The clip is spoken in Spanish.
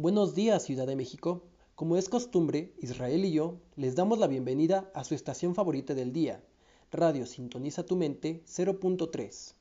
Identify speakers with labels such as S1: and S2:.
S1: Buenos días, Ciudad de México. Como es costumbre, Israel y yo les damos la bienvenida a su estación favorita del día, Radio Sintoniza tu Mente 0.3.